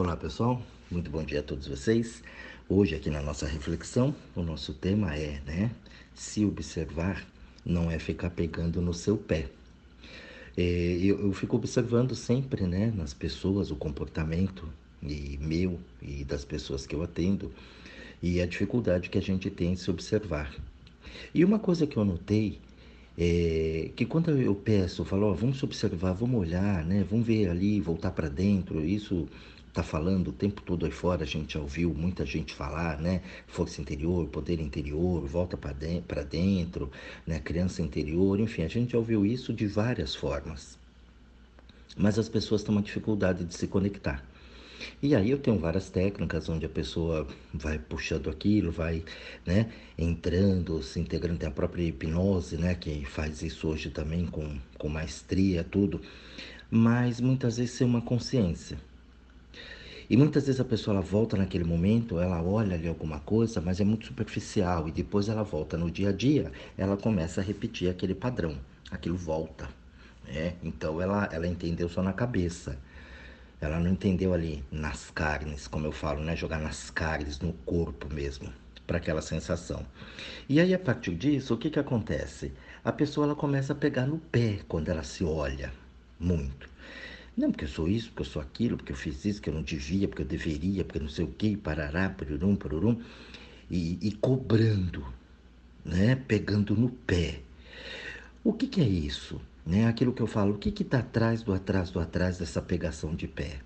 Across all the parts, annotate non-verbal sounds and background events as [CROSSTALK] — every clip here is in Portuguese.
Olá pessoal, muito bom dia a todos vocês. Hoje aqui na nossa reflexão, o nosso tema é, né, se observar não é ficar pegando no seu pé. É, eu, eu fico observando sempre, né, nas pessoas o comportamento e meu e das pessoas que eu atendo e a dificuldade que a gente tem em se observar. E uma coisa que eu notei é que quando eu peço, eu falo, ó, vamos observar, vamos olhar, né, vamos ver ali, voltar para dentro, isso está falando o tempo todo aí fora, a gente já ouviu muita gente falar, né? Força interior, poder interior, volta para dentro, dentro, né? Criança interior, enfim, a gente já ouviu isso de várias formas. Mas as pessoas têm uma dificuldade de se conectar. E aí eu tenho várias técnicas onde a pessoa vai puxando aquilo, vai né, entrando, se integrando, tem a própria hipnose, né, que faz isso hoje também com, com maestria, tudo. Mas muitas vezes sem uma consciência. E muitas vezes a pessoa ela volta naquele momento, ela olha ali alguma coisa, mas é muito superficial e depois ela volta no dia a dia, ela começa a repetir aquele padrão, aquilo volta. Né? Então ela, ela entendeu só na cabeça. Ela não entendeu ali nas carnes, como eu falo, né? Jogar nas carnes, no corpo mesmo, para aquela sensação. E aí a partir disso, o que que acontece? A pessoa ela começa a pegar no pé quando ela se olha muito. Não, porque eu sou isso, porque eu sou aquilo, porque eu fiz isso, que eu não devia, porque eu deveria, porque não sei o quê, parará, pururum, pururum. E, e cobrando, né? Pegando no pé. O que, que é isso? Né? Aquilo que eu falo, o que está atrás do atrás do atrás dessa pegação de pé?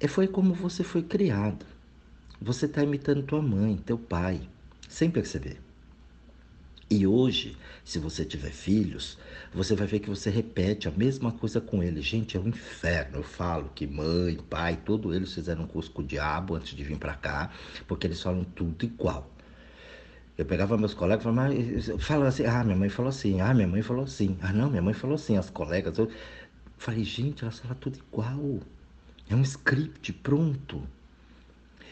É, foi como você foi criado. Você está imitando tua mãe, teu pai, sem perceber. E hoje, se você tiver filhos, você vai ver que você repete a mesma coisa com eles. Gente, é um inferno. Eu falo que mãe, pai, todos eles fizeram um curso com o diabo antes de vir para cá, porque eles falam tudo igual. Eu pegava meus colegas e falava, fala assim, ah, minha mãe falou assim, ah, minha mãe falou assim, ah, não, minha mãe falou assim, as colegas. Eu falei, gente, elas falam tudo igual. É um script pronto.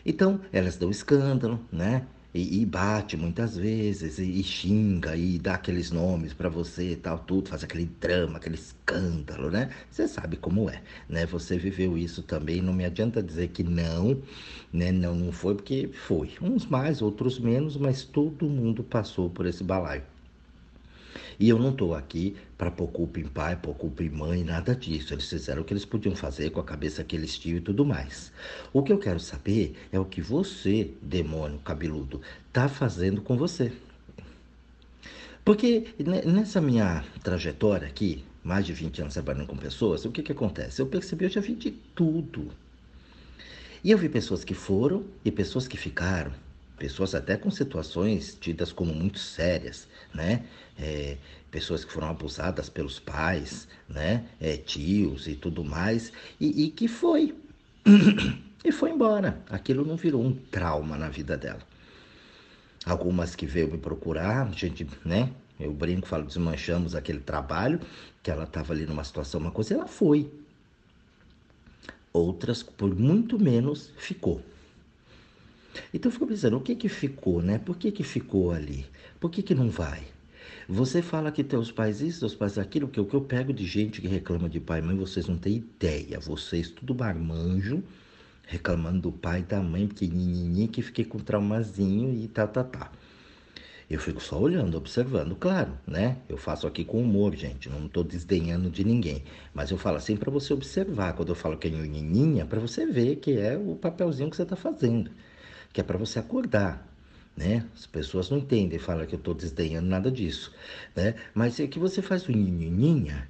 Então, elas dão escândalo, né? E, e, bate muitas vezes, e, e, xinga, e dá aqueles nomes para você e tal, tudo, faz aquele drama, aquele escândalo, né? Você sabe como é, né? Você viveu isso também, não me adianta dizer que não, né? Não, não foi, porque foi. Uns mais, outros menos, mas todo mundo passou por esse balaio. E eu não estou aqui para pôr culpa em pai, pôr culpa em mãe, nada disso. Eles fizeram o que eles podiam fazer com a cabeça que eles tinham e tudo mais. O que eu quero saber é o que você, demônio cabeludo, está fazendo com você. Porque nessa minha trajetória aqui, mais de 20 anos trabalhando com pessoas, o que, que acontece? Eu percebi, eu já vi de tudo. E eu vi pessoas que foram e pessoas que ficaram pessoas até com situações tidas como muito sérias, né? É, pessoas que foram abusadas pelos pais, né? É, tios e tudo mais, e, e que foi. [CLEARS THROAT] e foi embora. Aquilo não virou um trauma na vida dela. Algumas que veio me procurar, a gente, né? Eu brinco, falo, desmanchamos aquele trabalho, que ela estava ali numa situação, uma coisa, ela foi. Outras, por muito menos, ficou. Então eu fico pensando, o que que ficou, né? Por que que ficou ali? Por que que não vai? Você fala que teus pais isso, teus pais aquilo, que o que eu pego de gente que reclama de pai e mãe, vocês não têm ideia. Vocês tudo marmanjo, reclamando do pai e da mãe, pequenininho, que fiquei com traumazinho e tá, tá, tá. Eu fico só olhando, observando, claro, né? Eu faço aqui com humor, gente, não estou desdenhando de ninguém. Mas eu falo assim para você observar. Quando eu falo que é nhoninha, para você ver que é o papelzinho que você está fazendo que é para você acordar. Né? As pessoas não entendem, falam que eu estou desdenhando nada disso, né? Mas é que você faz o nininha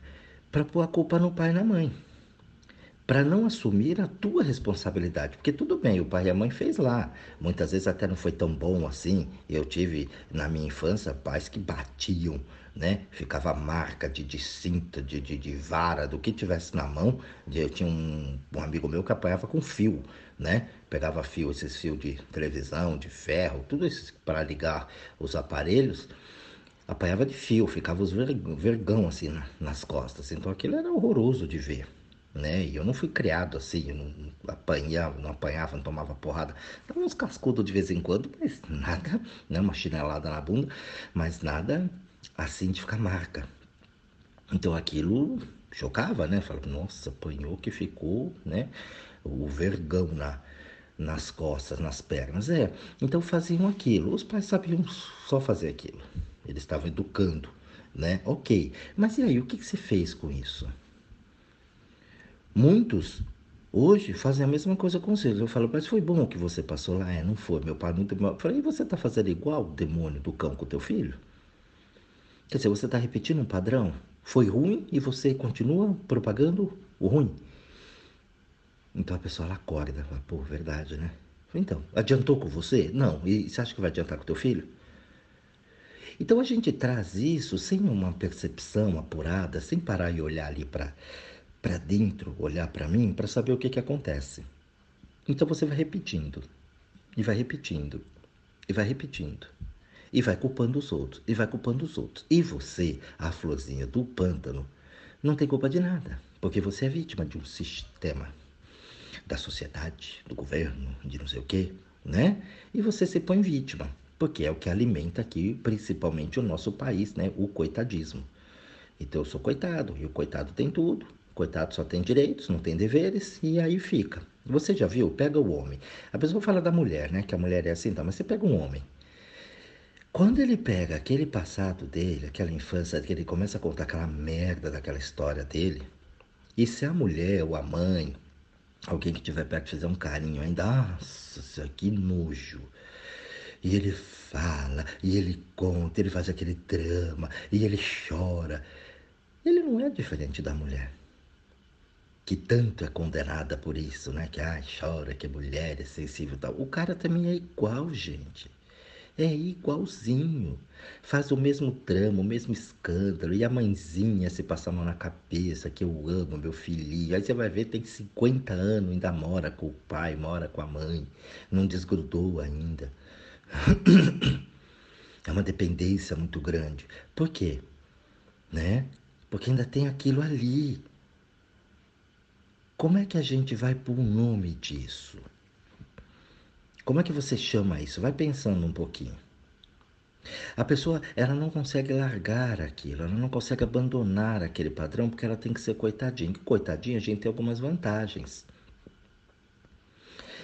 para pôr a culpa no pai e na mãe, para não assumir a tua responsabilidade, porque tudo bem, o pai e a mãe fez lá, muitas vezes até não foi tão bom assim. Eu tive na minha infância pais que batiam, né? Ficava marca de, de cinta, de, de, de, vara, do que tivesse na mão. Eu tinha um, um amigo meu que apanhava com fio, né? Pegava fio, esses fios de televisão, de ferro, tudo isso para ligar os aparelhos. Apanhava de fio, ficava os vergão assim na, nas costas. Então aquilo era horroroso de ver. Né? E eu não fui criado assim, eu não apanhava, não apanhava, não tomava porrada. Dava uns cascudos de vez em quando, mas nada, né? Uma chinelada na bunda, mas nada assim de ficar marca. Então aquilo chocava, né? Falava, nossa, apanhou que ficou, né? O vergão na, nas costas, nas pernas. É, então faziam aquilo. Os pais sabiam só fazer aquilo. Eles estavam educando, né? Ok. Mas e aí, o que, que você fez com isso? Muitos hoje fazem a mesma coisa com eles. Eu falo, mas foi bom que você passou lá? É, não foi. Meu pai muito. Eu falei, e você está fazendo igual o demônio do cão com o teu filho? Quer dizer, você está repetindo um padrão? Foi ruim e você continua propagando o ruim. Então a pessoa ela acorda, fala, pô, verdade, né? Então, adiantou com você? Não. E você acha que vai adiantar com teu filho? Então a gente traz isso sem uma percepção apurada, sem parar e olhar ali para para dentro, olhar para mim, para saber o que que acontece. Então você vai repetindo, e vai repetindo, e vai repetindo, e vai culpando os outros, e vai culpando os outros. E você, a florzinha do pântano, não tem culpa de nada, porque você é vítima de um sistema da sociedade, do governo, de não sei o quê, né? E você se põe vítima, porque é o que alimenta aqui, principalmente o nosso país, né? O coitadismo. Então eu sou coitado, e o coitado tem tudo, coitado só tem direitos, não tem deveres, e aí fica. Você já viu? Pega o homem. A pessoa fala da mulher, né? Que a mulher é assim, tá? Mas você pega um homem. Quando ele pega aquele passado dele, aquela infância, que ele começa a contar aquela merda daquela história dele, e se a mulher ou a mãe alguém que tiver perto fizer um carinho ainda, nossa, que nojo. E ele fala, e ele conta, ele faz aquele drama, e ele chora. Ele não é diferente da mulher, que tanto é condenada por isso, né? Que ai, chora, que mulher é sensível e tal. O cara também é igual, gente. É igualzinho. Faz o mesmo trama, o mesmo escândalo. E a mãezinha se passa a mão na cabeça, que eu amo meu filhinho. Aí você vai ver, tem 50 anos, ainda mora com o pai, mora com a mãe. Não desgrudou ainda. [COUGHS] É uma dependência muito grande. Por quê? Né? Porque ainda tem aquilo ali. Como é que a gente vai pôr o nome disso? Como é que você chama isso? Vai pensando um pouquinho. A pessoa, ela não consegue largar aquilo, ela não consegue abandonar aquele padrão porque ela tem que ser coitadinha. Coitadinha, a gente tem algumas vantagens.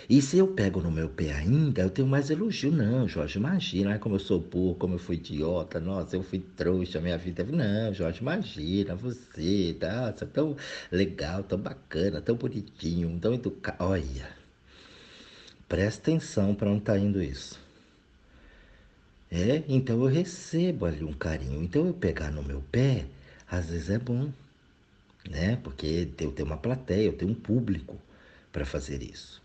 E se eu pego no meu pé ainda, eu tenho mais elogio. Não, Jorge, imagina como eu sou burro, como eu fui idiota, nossa, eu fui trouxa, minha vida. Não, Jorge, imagina, você, nossa, tão legal, tão bacana, tão bonitinho, tão educado. Olha, Presta atenção para onde está indo isso. É, então eu recebo ali um carinho. Então eu pegar no meu pé, às vezes é bom, né? Porque eu tenho uma plateia, eu tenho um público para fazer isso.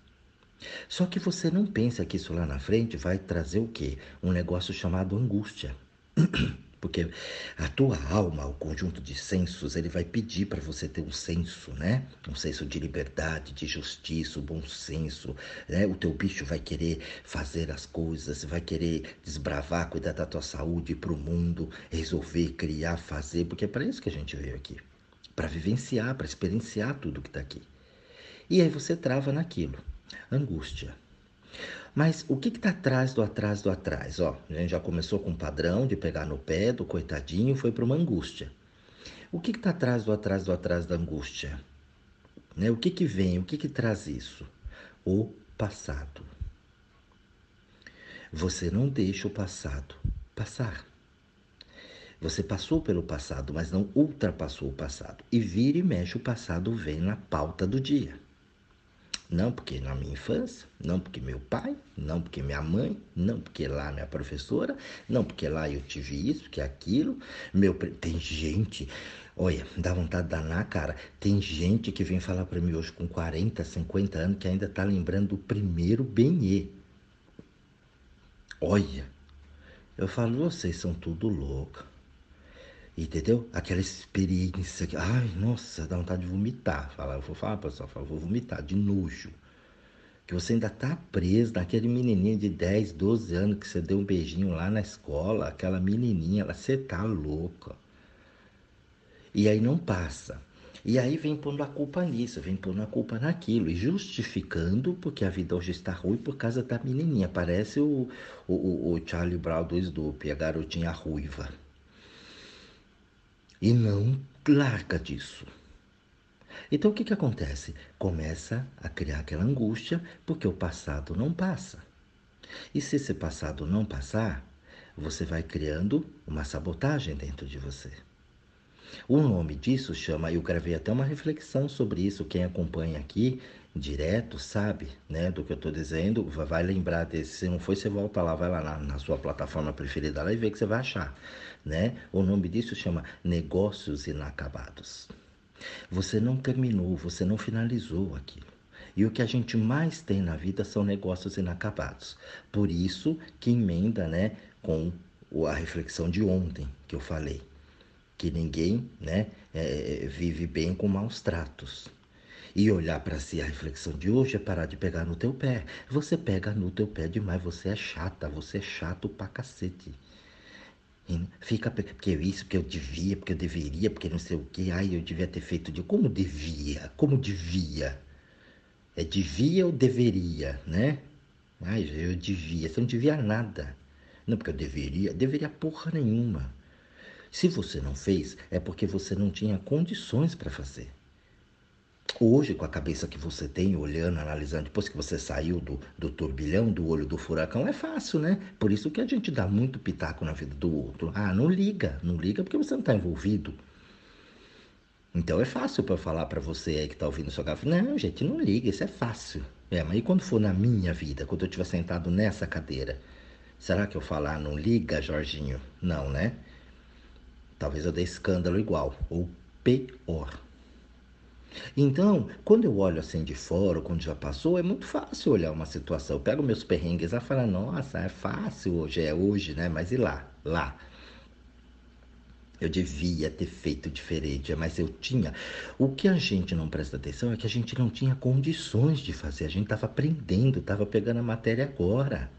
Só que você não pensa que isso lá na frente vai trazer o quê? Um negócio chamado angústia. [CLEARS THROAT] Porque a tua alma, o conjunto de sensos, ele vai pedir para você ter um senso, né? Um senso de liberdade, de justiça, um bom senso, né? O teu bicho vai querer fazer as coisas, vai querer desbravar, cuidar da tua saúde para o mundo, resolver, criar, fazer, porque é para isso que a gente veio aqui. Para vivenciar, para experienciar tudo que está aqui. E aí você trava naquilo. Angústia. Mas o que está atrás do atrás do atrás? Ó, a gente já começou com um padrão de pegar no pé do coitadinho, foi para uma angústia. O que está atrás do atrás do atrás da angústia? Né? O que, que vem? O que, que traz isso? O passado. Você não deixa o passado passar. Você passou pelo passado, mas não ultrapassou o passado. E vira e mexe, o passado vem na pauta do dia. Não porque na minha infância, não porque meu pai, não porque minha mãe, não porque lá minha professora, não porque lá eu tive isso, que aquilo. Meu tem gente, olha, dá vontade de danar, cara. Tem gente que vem falar para mim hoje com 40, 50 anos que ainda tá lembrando do primeiro benê. Olha, eu falo, vocês são tudo louco. Entendeu? Aquela experiência que, ai, nossa, dá vontade de vomitar. Fala, eu vou falar, pessoal, fala, vou vomitar de nojo. Que você ainda tá preso naquele menininho de 10, 12 anos que você deu um beijinho lá na escola, aquela menininha, ela, você tá louca. E aí não passa. E aí vem pondo a culpa nisso, vem pondo a culpa naquilo, e justificando porque a vida hoje está ruim por causa da menininha. Parece o, o, o Charlie Brown do Snoopy, a garotinha ruiva. E não larga disso. Então o que, que acontece? Começa a criar aquela angústia porque o passado não passa. E se esse passado não passar, você vai criando uma sabotagem dentro de você. O nome disso chama, eu gravei até uma reflexão sobre isso, quem acompanha aqui direto sabe, né, do que eu estou dizendo, vai lembrar desse, se não foi, você volta lá, vai lá na, na sua plataforma preferida lá e vê que você vai achar, né? O nome disso chama negócios inacabados. Você não terminou, você não finalizou aquilo. E o que a gente mais tem na vida são negócios inacabados. Por isso que emenda, né, com a reflexão de ontem que eu falei, que ninguém, né, é, vive bem com maus tratos. E olhar para si a reflexão de hoje é parar de pegar no teu pé. Você pega no teu pé demais, você é chata, você é chato pra cacete. Fica porque isso, porque eu devia, porque eu deveria, porque não sei o que. Ai, eu devia ter feito de como devia, como devia. É devia ou deveria, né? Ai, eu devia. Você não devia nada. Não, porque eu deveria. Deveria porra nenhuma. Se você não fez, é porque você não tinha condições para fazer. Hoje, com a cabeça que você tem, olhando, analisando, depois que você saiu do, do turbilhão, do olho do furacão, é fácil, né? Por isso que a gente dá muito pitaco na vida do outro. Ah, não liga, não liga porque você não está envolvido. Então é fácil para falar para você aí que está ouvindo sua garrafa. Não, gente, não liga, isso é fácil. É, mas e quando for na minha vida, quando eu estiver sentado nessa cadeira? Será que eu falar não liga, Jorginho? Não, né? Talvez eu dê escândalo igual, ou pior. Então, quando eu olho assim de fora, quando já passou, é muito fácil olhar uma situação. Eu pego meus perrengues e falo, nossa, é fácil hoje, é hoje, né? Mas e lá? Lá. Eu devia ter feito diferente, mas eu tinha. O que a gente não presta atenção é que a gente não tinha condições de fazer. A gente estava aprendendo, estava pegando a matéria agora.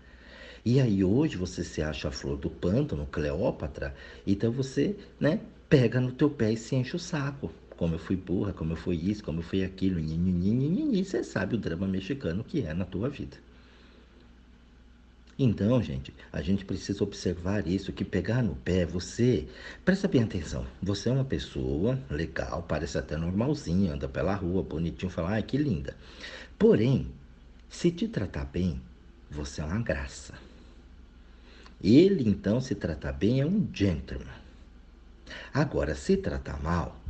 E aí hoje você se acha a flor do pântano, Cleópatra, então você, né, pega no teu pé e se enche o saco como eu fui burra, como eu fui isso, como eu fui aquilo, e você sabe o drama mexicano que é na tua vida. Então, gente, a gente precisa observar isso, que pegar no pé, você, presta bem atenção, você é uma pessoa legal, parece até normalzinha, anda pela rua, bonitinho, fala, ai, que linda. Porém, se te tratar bem, você é uma graça. Ele, então, se tratar bem, é um gentleman. Agora, se tratar mal,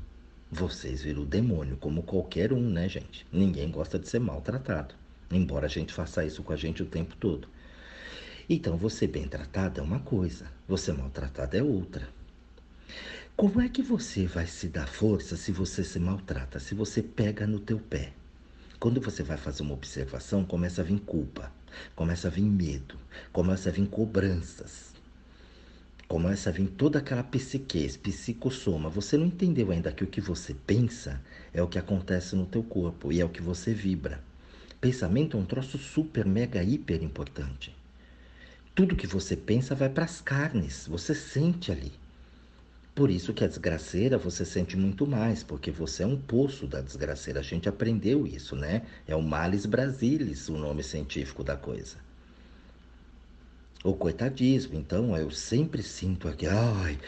vocês viram o demônio, como qualquer um, né, gente? Ninguém gosta de ser maltratado, embora a gente faça isso com a gente o tempo todo. Então, você bem tratado é uma coisa, você maltratado é outra. Como é que você vai se dar força se você se maltrata, se você pega no teu pé? Quando você vai fazer uma observação, começa a vir culpa, começa a vir medo, começa a vir cobranças começa a vir toda aquela psiquez, psicossoma. Você não entendeu ainda que o que você pensa é o que acontece no teu corpo e é o que você vibra. Pensamento é um troço super, mega, hiper importante. Tudo que você pensa vai para as carnes, você sente ali. Por isso que a desgraceira você sente muito mais, porque você é um poço da desgraceira. A gente aprendeu isso, né? É o Males Brasilis, o nome científico da coisa o coitadismo. Então eu sempre sinto aqui, ai,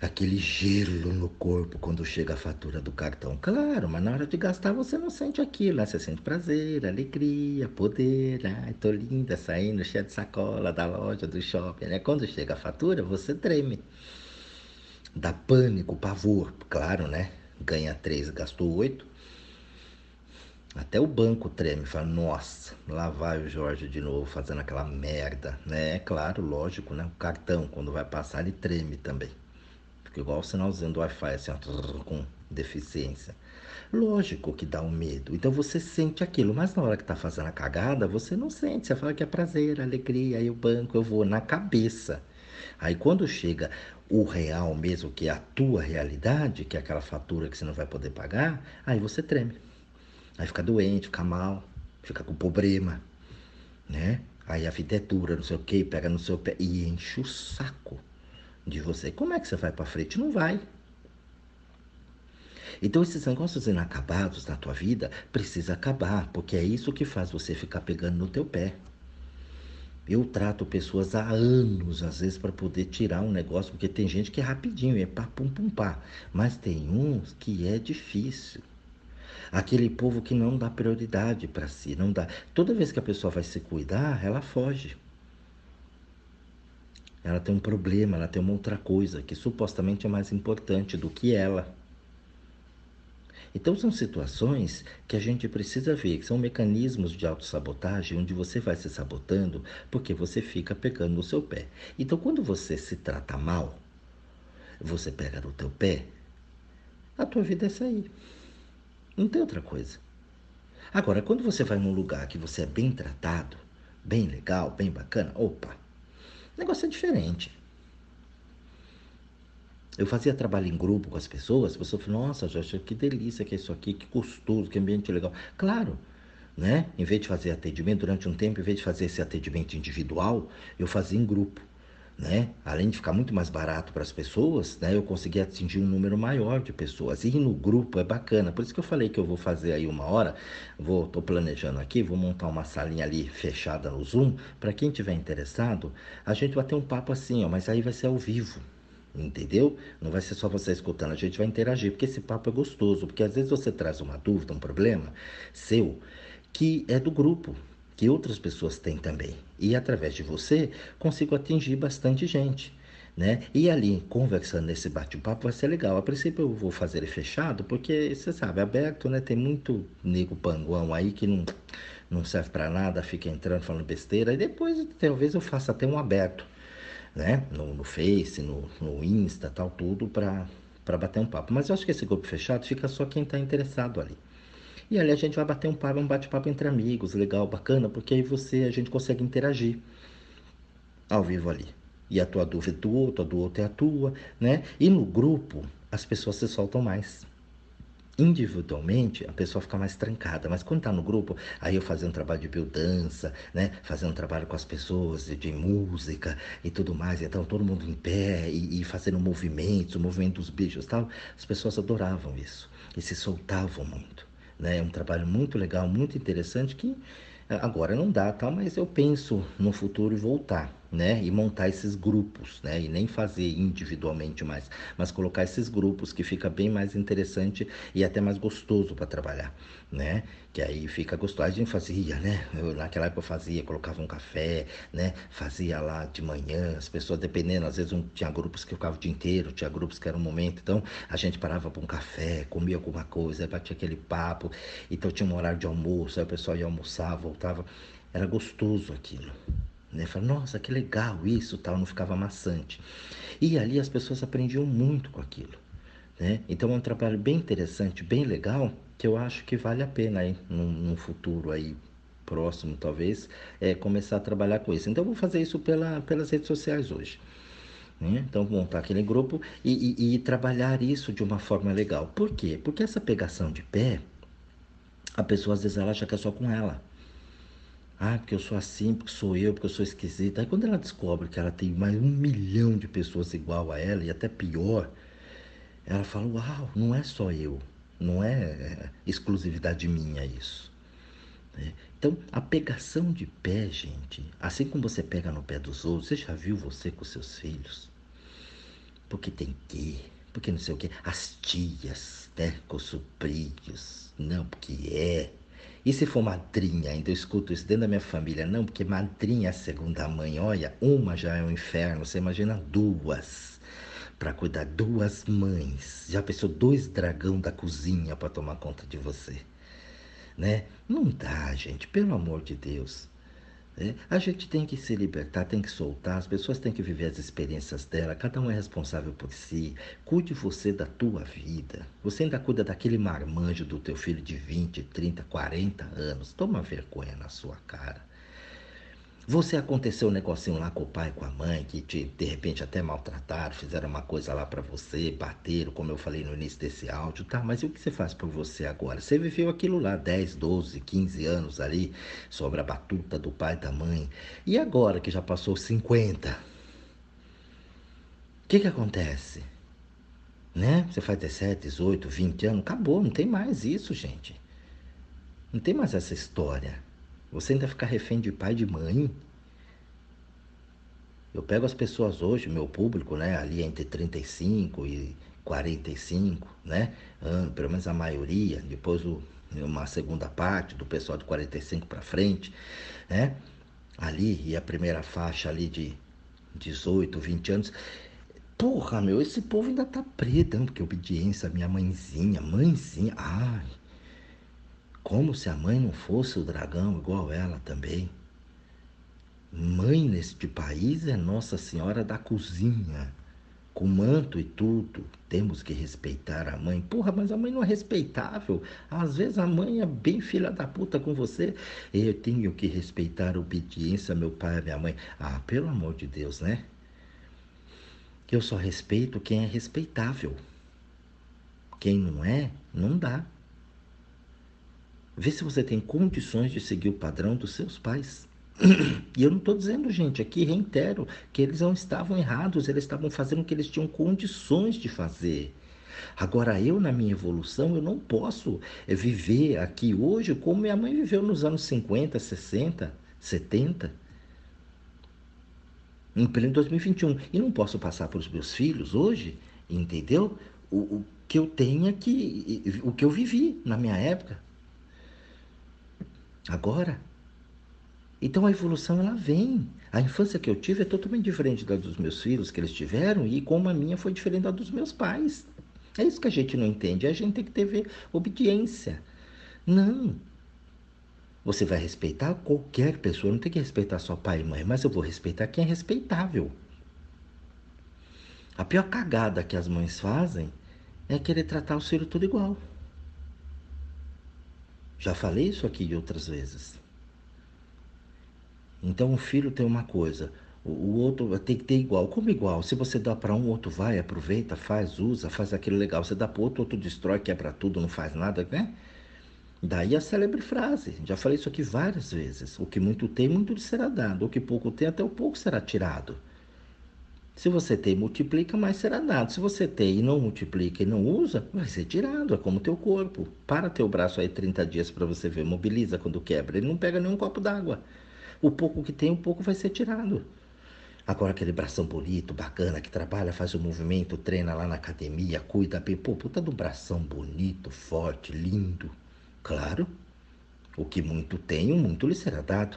aquele gelo no corpo quando chega a fatura do cartão. Claro, mas na hora de gastar você não sente aquilo, né? Você sente prazer, alegria, poder. Ai, tô linda saindo cheia de sacola da loja, do shopping, né? Quando chega a fatura, você treme. Dá pânico, pavor, claro, né? Ganha três, gastou oito. Até o banco treme, fala, nossa, lá vai o Jorge de novo fazendo aquela merda, né? É claro, lógico, né? O cartão, quando vai passar, ele treme também. Fica igual o sinalzinho do Wi-Fi, assim, ó, com deficiência. Lógico que dá um medo. Então você sente aquilo, mas na hora que tá fazendo a cagada, você não sente. Você fala que é prazer, alegria, aí o banco eu vou na cabeça. Aí quando chega o real mesmo, que é a tua realidade, que é aquela fatura que você não vai poder pagar, aí você treme. Aí fica doente, fica mal, fica com problema, né? Aí a vida é dura, não sei o que, pega no seu pé e enche o saco de você. Como é que você vai para frente? Não vai. Então esses negócios inacabados na tua vida precisa acabar, porque é isso que faz você ficar pegando no teu pé. Eu trato pessoas há anos, às vezes, para poder tirar um negócio, porque tem gente que é rapidinho, é pá, pum, pum, pá. Mas tem uns que é difícil. Aquele povo que não dá prioridade para si, não dá. Toda vez que a pessoa vai se cuidar, ela foge. Ela tem um problema, ela tem uma outra coisa que supostamente é mais importante do que ela. Então são situações que a gente precisa ver, que são mecanismos de autossabotagem onde você vai se sabotando porque você fica pegando no seu pé. Então quando você se trata mal, você pega no teu pé, a tua vida é sair. Não tem outra coisa. Agora, quando você vai num lugar que você é bem tratado, bem legal, bem bacana, opa, o negócio é diferente. Eu fazia trabalho em grupo com as pessoas, a pessoa falou, nossa, Jorge, que delícia que é isso aqui, que gostoso, que ambiente legal. Claro, né? Em vez de fazer atendimento, durante um tempo, em vez de fazer esse atendimento individual, eu fazia em grupo. Né? Além de ficar muito mais barato para as pessoas, né? Eu consegui atingir um número maior de pessoas. E no grupo é bacana. Por isso que eu falei que eu vou fazer aí uma hora. Vou, tô planejando aqui, vou montar uma salinha ali fechada no Zoom para quem tiver interessado. A gente vai ter um papo assim, ó, mas aí vai ser ao vivo, entendeu? Não vai ser só você escutando, a gente vai interagir, porque esse papo é gostoso, porque às vezes você traz uma dúvida, um problema seu, que é do grupo, que outras pessoas têm também. E através de você, consigo atingir bastante gente. Né? E ali, conversando nesse bate-papo, vai ser legal. A princípio eu vou fazer ele fechado, porque você sabe, aberto, né? Tem muito nego panguão aí que não, não serve para nada, fica entrando falando besteira. E depois, talvez eu faça até um aberto né? No, no Face, no, no Insta, tal, tudo para bater um papo. Mas eu acho que esse grupo fechado fica só quem está interessado ali. E ali a gente vai bater um papo, um bate-papo entre amigos, legal, bacana, porque aí você, a gente consegue interagir ao vivo ali. E a tua dúvida é do outro, a do outro é a tua, né? E no grupo, as pessoas se soltam mais individualmente a pessoa fica mais trancada, mas quando está no grupo, aí eu fazendo um trabalho de biodança, né, fazendo um trabalho com as pessoas de, de, música e tudo mais, então todo mundo em pé e, e fazendo movimentos, o movimento dos bichos tal, as pessoas adoravam isso e se soltavam muito, né, é um trabalho muito legal, muito interessante que agora não dá, tal, mas eu penso no futuro voltar né? E montar esses grupos, né? E nem fazer individualmente mais, mas colocar esses grupos que fica bem mais interessante e até mais gostoso para trabalhar, né? Que aí fica gostoso. A gente fazia, né? Eu, naquela época eu fazia, colocava um café, né? Fazia lá de manhã, as pessoas dependendo, às vezes um, tinha grupos que ficavam o dia inteiro, tinha grupos que era um momento, então a gente parava para um café, comia alguma coisa, batia aquele papo, então tinha um horário de almoço, aí o pessoal ia almoçar, voltava, era gostoso aquilo né? Fala, nossa, que legal isso, tal, não ficava maçante. E ali as pessoas aprendiam muito com aquilo, né? Então é um trabalho bem interessante, bem legal, que eu acho que vale a pena aí num, num futuro aí próximo, talvez, é, começar a trabalhar com isso. Então eu vou fazer isso pela, pelas redes sociais hoje. Né? Então, montar aquele grupo e, e, e, trabalhar isso de uma forma legal. Por quê? Porque essa pegação de pé, a pessoa às vezes ela acha que é só com ela. Ah, porque eu sou assim, porque sou eu, porque eu sou esquisita. Aí quando ela descobre que ela tem mais um milhão de pessoas igual a ela, e até pior, ela fala, uau, não é só eu. Não é, é exclusividade minha isso. Né? Então, a pegação de pé, gente, assim como você pega no pé dos outros, você já viu você com seus filhos? Porque tem que, porque não sei o que, as tias, né, com os sobrinhos, não, porque é, e se for madrinha, ainda eu escuto isso dentro da minha família, não, porque madrinha é a segunda mãe, olha, uma já é um inferno, você imagina duas para cuidar duas mães. Já pensou dois dragão da cozinha para tomar conta de você, né? Não dá, gente, pelo amor de Deus. É, a gente tem que se libertar, tem que soltar, as pessoas têm que viver as experiências dela, cada um é responsável por si. Cuide você da tua vida. Você ainda cuida daquele marmanjo do teu filho de 20, 30, 40 anos. Toma vergonha na sua cara. Você aconteceu um negocinho lá com o pai, com a mãe, que te, de repente até maltrataram, fizeram uma coisa lá para você, bateram, como eu falei no início desse áudio, tá? Mas e o que você faz por você agora? Você viveu aquilo lá 10, 12, 15 anos ali, sobre a batuta do pai da mãe. E agora que já passou 50? O que que acontece? Né? Você faz 17, 18, 20 anos, acabou, não tem mais isso, gente. Não tem mais essa história. Você ainda ficar refém de pai e de mãe? Eu pego as pessoas hoje, meu público, né, ali entre 35 e 45, né? Ah, pelo menos a maioria, depois o, uma segunda parte do pessoal de 45 para frente, né? Ali, e a primeira faixa ali de 18, 20 anos. Porra, meu, esse povo ainda tá preto, porque obediência, minha mãezinha, mãezinha, ai. Como se a mãe não fosse o dragão igual ela também. Mãe neste país é Nossa Senhora da Cozinha com manto e tudo, temos que respeitar a mãe. Porra, mas a mãe não é respeitável. Às vezes a mãe é bem filha da puta com você. Eu tenho que respeitar a obediência meu pai e minha mãe. Ah, pelo amor de Deus, né? Eu só respeito quem é respeitável. Quem não é, não dá. Vê se você tem condições de seguir o padrão dos seus pais. E eu não estou dizendo, gente, aqui reitero que eles não estavam errados, eles estavam fazendo o que eles tinham condições de fazer. Agora, eu, na minha evolução, eu não posso viver aqui hoje como minha mãe viveu nos anos 50, 60, 70, em pleno 2021. E não posso passar para os meus filhos hoje, entendeu? O, o que eu tenho aqui, o que eu vivi na minha época. Agora, então a evolução ela vem. A infância que eu tive é totalmente diferente da dos meus filhos que eles tiveram e como a minha foi diferente da dos meus pais. É isso que a gente não entende. A gente tem que ter obediência. Não. Você vai respeitar qualquer pessoa, não tem que respeitar só pai e mãe, mas eu vou respeitar quem é respeitável. A pior cagada que as mães fazem é querer tratar o filho tudo igual. Já falei isso aqui outras vezes. Então o filho tem uma coisa, o outro tem que ter igual. Como igual? Se você dá para um, outro vai, aproveita, faz, usa, faz aquilo legal. Você dá para outro, outro destrói, quebra tudo, não faz nada, né? Daí a célebre frase, já falei isso aqui várias vezes: o que muito tem, muito lhe será dado, o que pouco tem, até o pouco será tirado. Se você tem e multiplica, mais será dado. Se você tem e não multiplica e não usa, vai ser tirado. É como o teu corpo. Para teu braço aí 30 dias para você ver, mobiliza quando quebra. Ele não pega nenhum copo d'água o pouco que tem, um pouco vai ser tirado. Agora aquele bração bonito, bacana, que trabalha, faz o movimento, treina lá na academia, cuida bem. Pô, puta do bração bonito, forte, lindo. Claro, o que muito tem, o muito lhe será dado.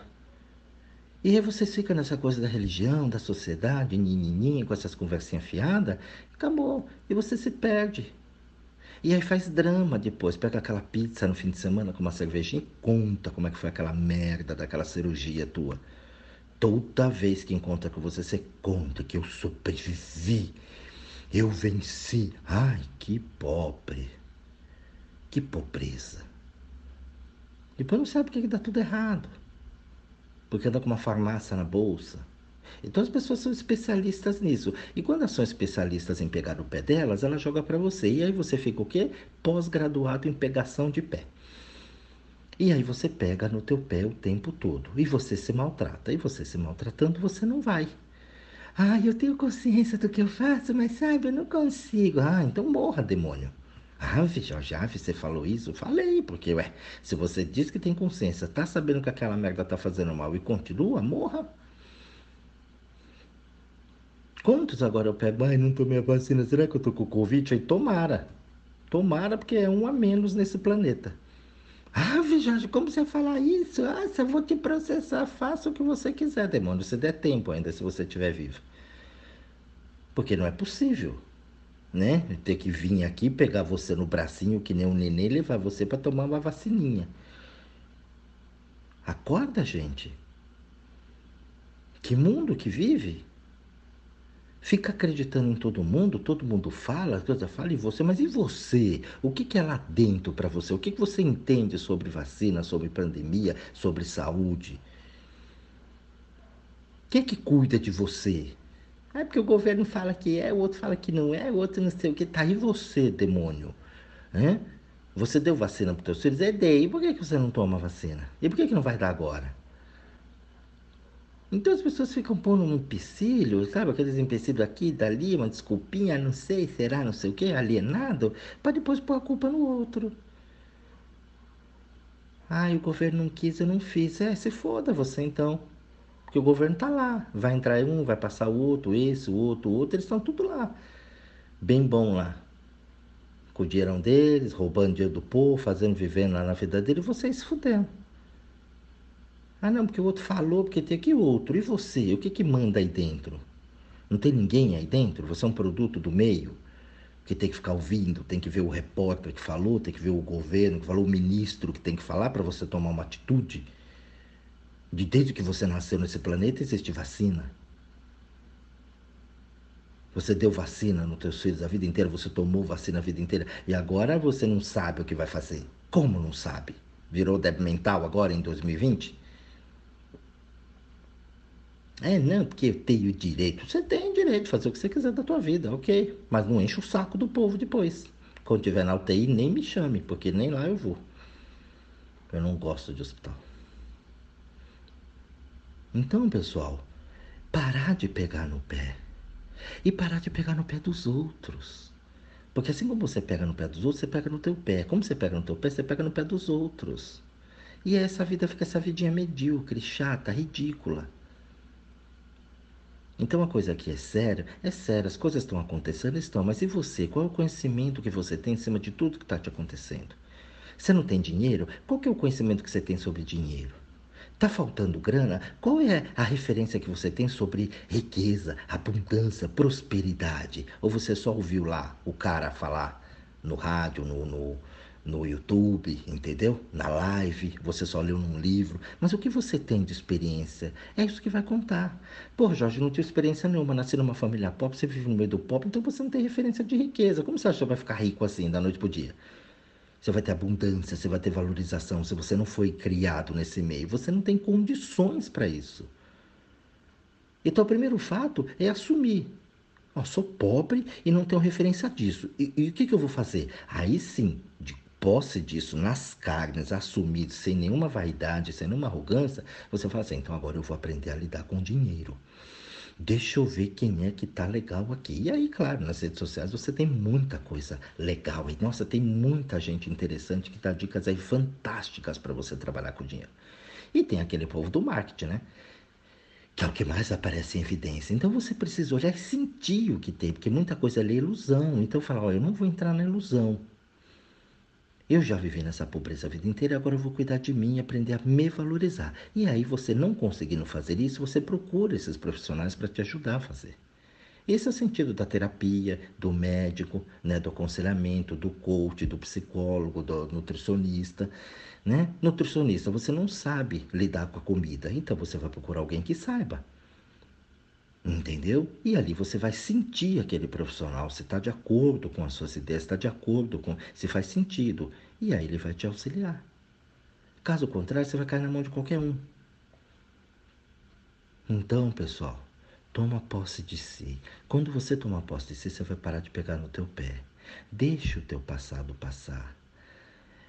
E aí você fica nessa coisa da religião, da sociedade, ninininha, com essas conversinhas fiadas, acabou. E você se perde. E aí faz drama depois, pega aquela pizza no fim de semana com uma cervejinha e conta como é que foi aquela merda daquela cirurgia tua. Toda vez que encontra com você, você conta que eu sobrevivi, eu venci. Ai, que pobre, que pobreza. Depois não sabe porque que dá tudo errado. Porque anda com uma farmácia na bolsa, então as pessoas são especialistas nisso. E quando elas são especialistas em pegar o pé delas, ela joga para você. E aí você fica o quê? Pós-graduado em pegação de pé. E aí você pega no teu pé o tempo todo. E você se maltrata. E você se maltratando, você não vai. Ah, eu tenho consciência do que eu faço, mas sabe, eu não consigo. Ah, então morra, demônio. Ah, Jorge, você falou isso? Falei, porque, ué, se você diz que tem consciência, tá sabendo que aquela merda tá fazendo mal e continua, morra. Quantos agora eu pego? Ai, não tomei a vacina, será que eu tô com Covid? Aí tomara. Tomara, porque é um a menos nesse planeta. Ah, Jorge, como você falar isso? Ah, eu vou te processar, faça o que você quiser, demônio. Se der tempo ainda, se você estiver vivo. Porque não é possível, né? Ter que vir aqui, pegar você no bracinho, que nem um nenê, e levar você para tomar uma vacininha. Acorda, gente. Que mundo que vive? Fica acreditando em todo mundo, todo mundo fala, coisa fala em você, mas e você? O que, que é lá dentro para você? O que, que você entende sobre vacina, sobre pandemia, sobre saúde? Quem é que cuida de você? É porque o governo fala que é, o outro fala que não é, o outro não sei o que. Tá aí você, demônio. É? Você deu vacina para os teus filhos? É, dei. E por que, que você não toma vacina? E por que, que não vai dar agora? Então as pessoas ficam pondo um empecilho, sabe? Aqueles empecilhos aqui, dali, uma desculpinha, não sei, será, não sei o que, alienado, para depois pôr a culpa no outro. Ah, o governo não quis, eu não fiz. É, se foda você então. Porque o governo tá lá. Vai entrar um, vai passar o outro, esse, o outro, o outro, eles estão tudo lá. Bem bom lá. com o dinheirão deles, roubando dinheiro do povo, fazendo, vivendo lá na vida dele, vocês se fudendo. Ah, não, porque o outro falou, porque tem aqui outro. E você? O que que manda aí dentro? Não tem ninguém aí dentro? Você é um produto do meio que tem que ficar ouvindo, tem que ver o repórter que falou, tem que ver o governo que falou, o ministro que tem que falar para você tomar uma atitude. De desde que você nasceu nesse planeta existe vacina. Você deu vacina nos teus filhos a vida inteira, você tomou vacina a vida inteira e agora você não sabe o que vai fazer. Como não sabe? Virou débil mental agora em 2020? É, não, porque eu tenho direito. Você tem direito de fazer o que você quiser da tua vida, ok. Mas não enche o saco do povo depois. Quando tiver na UTI, nem me chame, porque nem lá eu vou. Eu não gosto de hospital. Então, pessoal, parar de pegar no pé. E parar de pegar no pé dos outros. Porque assim como você pega no pé dos outros, você pega no teu pé. Como você pega no teu pé, você pega no pé dos outros. E essa vida fica essa vidinha medíocre, chata, ridícula. Então a coisa aqui é séria, é séria, as coisas estão acontecendo, estão, mas e você? Qual é o conhecimento que você tem em cima de tudo que está te acontecendo? Você não tem dinheiro? Qual é o conhecimento que você tem sobre dinheiro? Está faltando grana? Qual é a referência que você tem sobre riqueza, abundância, prosperidade? Ou você só ouviu lá o cara falar no rádio, no, no no YouTube, entendeu? Na live, você só leu num livro. Mas o que você tem de experiência? É isso que vai contar. Pô, Jorge, não tive experiência nenhuma, nasci numa família pobre, você vive no meio do pobre, então você não tem referência de riqueza. Como você acha que vai ficar rico assim, da noite pro dia? Você vai ter abundância, você vai ter valorização. Se você não foi criado nesse meio, você não tem condições para isso. Então, o primeiro fato é assumir. Eu sou pobre e não tenho referência disso. E, e o que, que eu vou fazer? Aí sim, de posse disso nas carnes, assumido, sem nenhuma vaidade, sem nenhuma arrogância, você fala assim: então agora eu vou aprender a lidar com dinheiro. Deixa eu ver quem é que tá legal aqui. E aí, claro, nas redes sociais você tem muita coisa legal. E nossa, tem muita gente interessante que dá dicas aí fantásticas para você trabalhar com dinheiro. E tem aquele povo do marketing, né? Que é o que mais aparece em evidência. Então você precisa olhar e sentir o que tem, porque muita coisa é ilusão. Então fala, olha, eu não vou entrar na ilusão. Eu já vivi nessa pobreza a vida inteira, agora eu vou cuidar de mim aprender a me valorizar. E aí, você não conseguindo fazer isso, você procura esses profissionais para te ajudar a fazer. Esse é o sentido da terapia, do médico, né, do aconselhamento, do coach, do psicólogo, do nutricionista. Né? Nutricionista, você não sabe lidar com a comida, então você vai procurar alguém que saiba. Entendeu? E ali você vai sentir aquele profissional, se está de acordo com as suas ideias, está de acordo com. se faz sentido. E aí ele vai te auxiliar. Caso contrário, você vai cair na mão de qualquer um. Então, pessoal, toma posse de si. Quando você tomar posse de si, você vai parar de pegar no teu pé. Deixa o teu passado passar.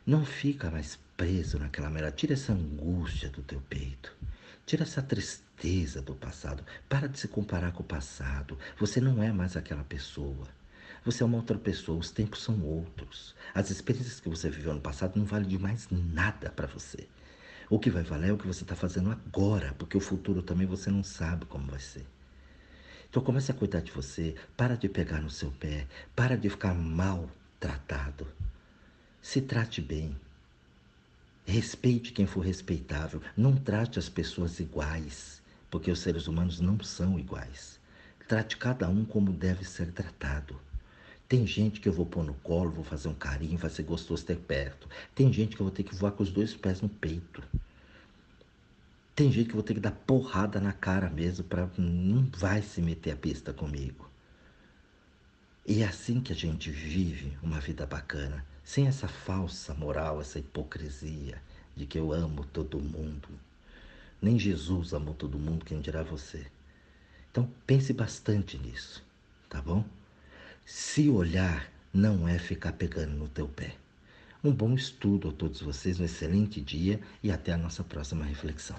Não fica mais preso naquela merda. Tira essa angústia do teu peito. Tira essa tristeza do passado. Para de se comparar com o passado. Você não é mais aquela pessoa. Você é uma outra pessoa, os tempos são outros. As experiências que você viveu no passado não valem de mais nada para você. O que vai valer é o que você está fazendo agora, porque o futuro também você não sabe como vai ser. Então comece a cuidar de você, para de pegar no seu pé, para de ficar mal tratado. Se trate bem, Respeite quem for respeitável. Não trate as pessoas iguais, porque os seres humanos não são iguais. Trate cada um como deve ser tratado. Tem gente que eu vou pôr no colo, vou fazer um carinho, vai ser gostoso ter perto. Tem gente que eu vou ter que voar com os dois pés no peito. Tem gente que eu vou ter que dar porrada na cara mesmo para não vai se meter a pista comigo. E é assim que a gente vive uma vida bacana sem essa falsa moral, essa hipocrisia de que eu amo todo mundo. Nem Jesus amou todo mundo, quem dirá você. Então pense bastante nisso, tá bom? Se olhar não é ficar pegando no teu pé. Um bom estudo a todos vocês, um excelente dia e até a nossa próxima reflexão.